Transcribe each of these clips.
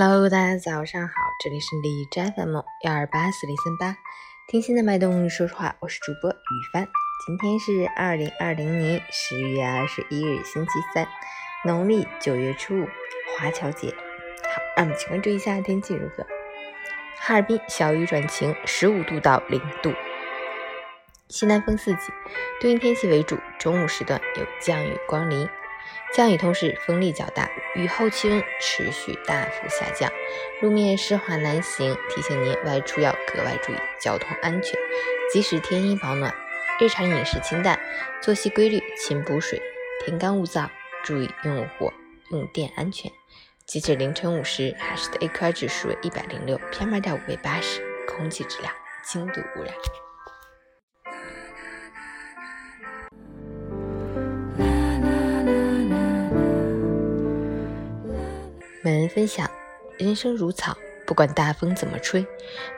Hello，大家早上好，这里是李斋 FM 幺二八四零三八，听心的脉动，说实话，我是主播雨帆。今天是二零二零年十月二十一日，星期三，农历九月初五，华侨节。好，让我们请关注一下天气如何。哈尔滨小雨转晴，十五度到零度，西南风四级，多云天气为主，中午时段有降雨光临。降雨同时风力较大，雨后气温持续大幅下降，路面湿滑难行，提醒您外出要格外注意交通安全。即使天阴保暖，日常饮食清淡，作息规律，勤补水，天干物燥，注意用火用电安全。截止凌晨五时，海市的 AQI 指数为一百零六，PM 二点五为八十，空气质量轻度污染。本人分享：人生如草，不管大风怎么吹，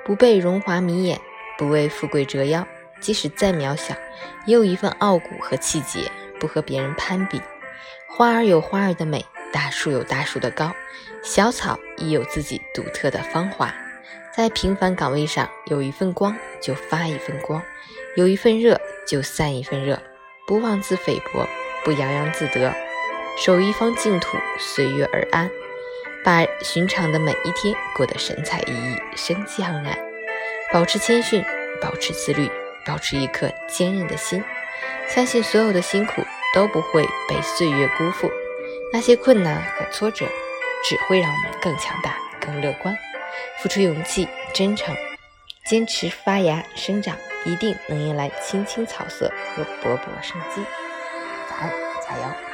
不被荣华迷眼，不为富贵折腰。即使再渺小，也有一份傲骨和气节，不和别人攀比。花儿有花儿的美，大树有大树的高，小草亦有自己独特的芳华。在平凡岗位上，有一份光就发一份光，有一份热就散一份热。不妄自菲薄，不洋洋自得，守一方净土，随遇而安。把寻常的每一天过得神采奕奕、生机盎然，保持谦逊，保持自律，保持一颗坚韧的心，相信所有的辛苦都不会被岁月辜负。那些困难和挫折只会让我们更强大、更乐观。付出勇气、真诚，坚持发芽生长，一定能迎来青青草色和勃勃生机。早安，加油！